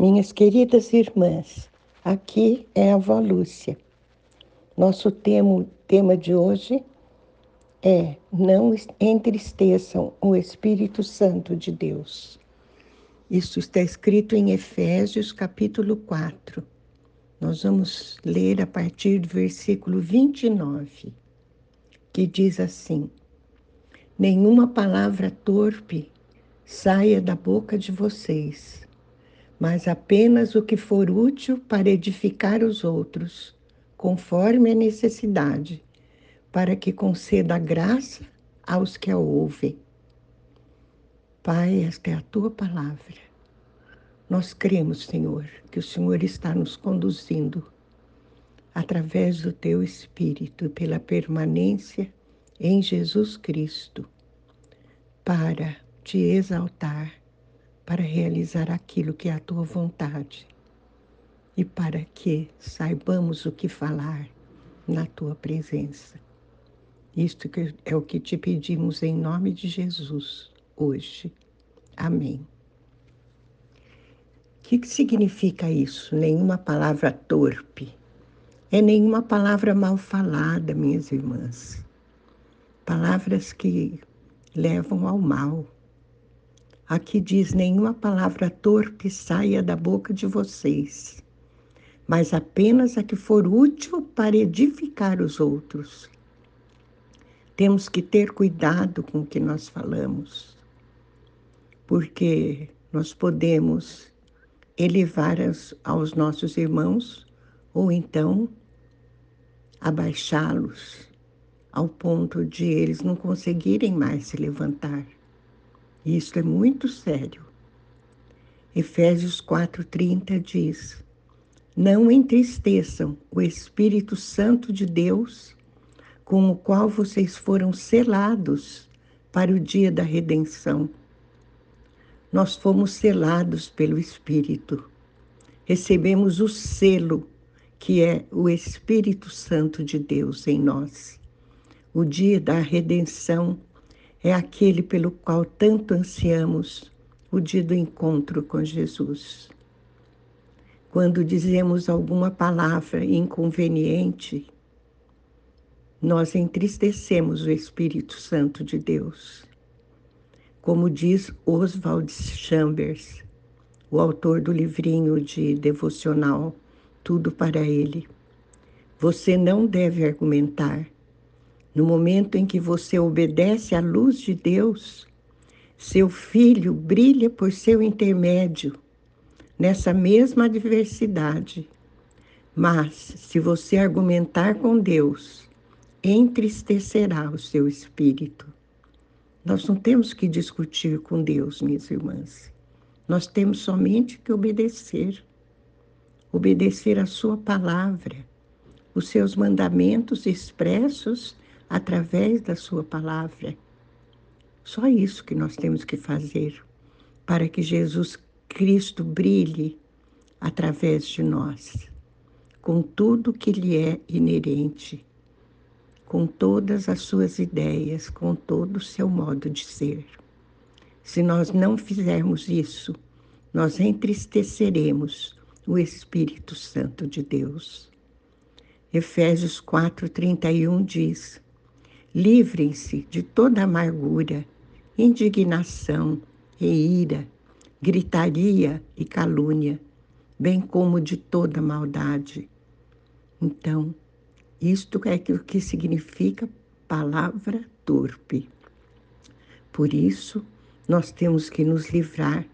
Minhas queridas irmãs, aqui é a avó Lúcia. Nosso tema, tema de hoje é Não entristeçam o Espírito Santo de Deus. Isso está escrito em Efésios capítulo 4. Nós vamos ler a partir do versículo 29, que diz assim: Nenhuma palavra torpe saia da boca de vocês, mas apenas o que for útil para edificar os outros, conforme a necessidade, para que conceda graça aos que a ouvem. Pai, esta é a tua palavra. Nós cremos, Senhor, que o Senhor está nos conduzindo através do teu Espírito, pela permanência em Jesus Cristo para te exaltar, para realizar aquilo que é a tua vontade e para que saibamos o que falar na tua presença. Isto é o que te pedimos em nome de Jesus hoje. Amém. O que significa isso? Nenhuma palavra torpe. É nenhuma palavra mal falada, minhas irmãs palavras que levam ao mal. Aqui diz: nenhuma palavra torpe saia da boca de vocês, mas apenas a que for útil para edificar os outros. Temos que ter cuidado com o que nós falamos, porque nós podemos elevar aos nossos irmãos ou então abaixá-los ao ponto de eles não conseguirem mais se levantar. Isso é muito sério. Efésios 4,30 diz: Não entristeçam o Espírito Santo de Deus, com o qual vocês foram selados para o dia da redenção. Nós fomos selados pelo Espírito. Recebemos o selo, que é o Espírito Santo de Deus em nós. O dia da redenção é aquele pelo qual tanto ansiamos, o dia do encontro com Jesus. Quando dizemos alguma palavra inconveniente, nós entristecemos o Espírito Santo de Deus. Como diz Oswald Chambers, o autor do livrinho de devocional Tudo para Ele, você não deve argumentar no momento em que você obedece à luz de Deus, seu filho brilha por seu intermédio nessa mesma adversidade. Mas, se você argumentar com Deus, entristecerá o seu espírito. Nós não temos que discutir com Deus, minhas irmãs. Nós temos somente que obedecer. Obedecer a Sua palavra, os seus mandamentos expressos através da Sua palavra. Só isso que nós temos que fazer para que Jesus Cristo brilhe através de nós, com tudo que lhe é inerente, com todas as suas ideias, com todo o seu modo de ser. Se nós não fizermos isso, nós entristeceremos o Espírito Santo de Deus. Efésios 4:31 diz: Livrem-se de toda amargura, indignação e ira, gritaria e calúnia, bem como de toda maldade. Então, isto é o que significa palavra torpe. Por isso, nós temos que nos livrar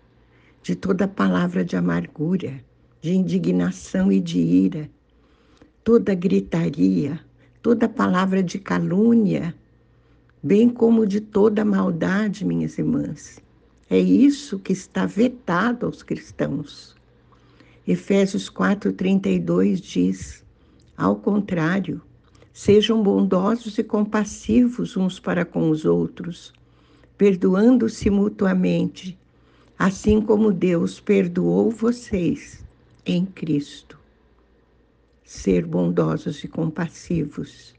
de toda palavra de amargura, de indignação e de ira, toda gritaria, toda palavra de calúnia, bem como de toda maldade, minhas irmãs. É isso que está vetado aos cristãos. Efésios 4:32 diz: Ao contrário, sejam bondosos e compassivos uns para com os outros, perdoando-se mutuamente, assim como Deus perdoou vocês em Cristo ser bondosos e compassivos,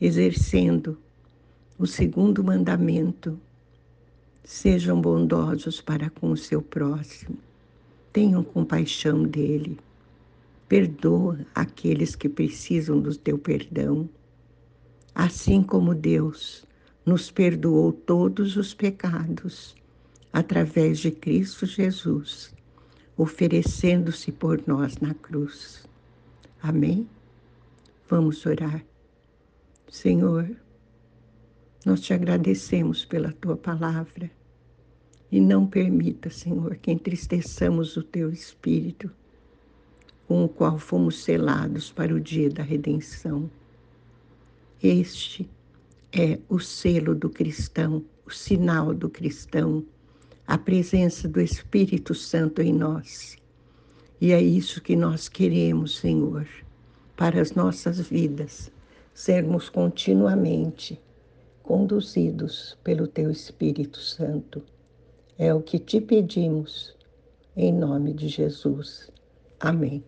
exercendo o segundo mandamento: sejam bondosos para com o seu próximo. tenham compaixão dele. Perdoa aqueles que precisam do teu perdão. Assim como Deus nos perdoou todos os pecados através de Cristo Jesus, oferecendo-se por nós na cruz. Amém? Vamos orar. Senhor, nós te agradecemos pela tua palavra e não permita, Senhor, que entristeçamos o teu espírito, com o qual fomos selados para o dia da redenção. Este é o selo do cristão, o sinal do cristão, a presença do Espírito Santo em nós. E é isso que nós queremos, Senhor, para as nossas vidas, sermos continuamente conduzidos pelo Teu Espírito Santo. É o que te pedimos, em nome de Jesus. Amém.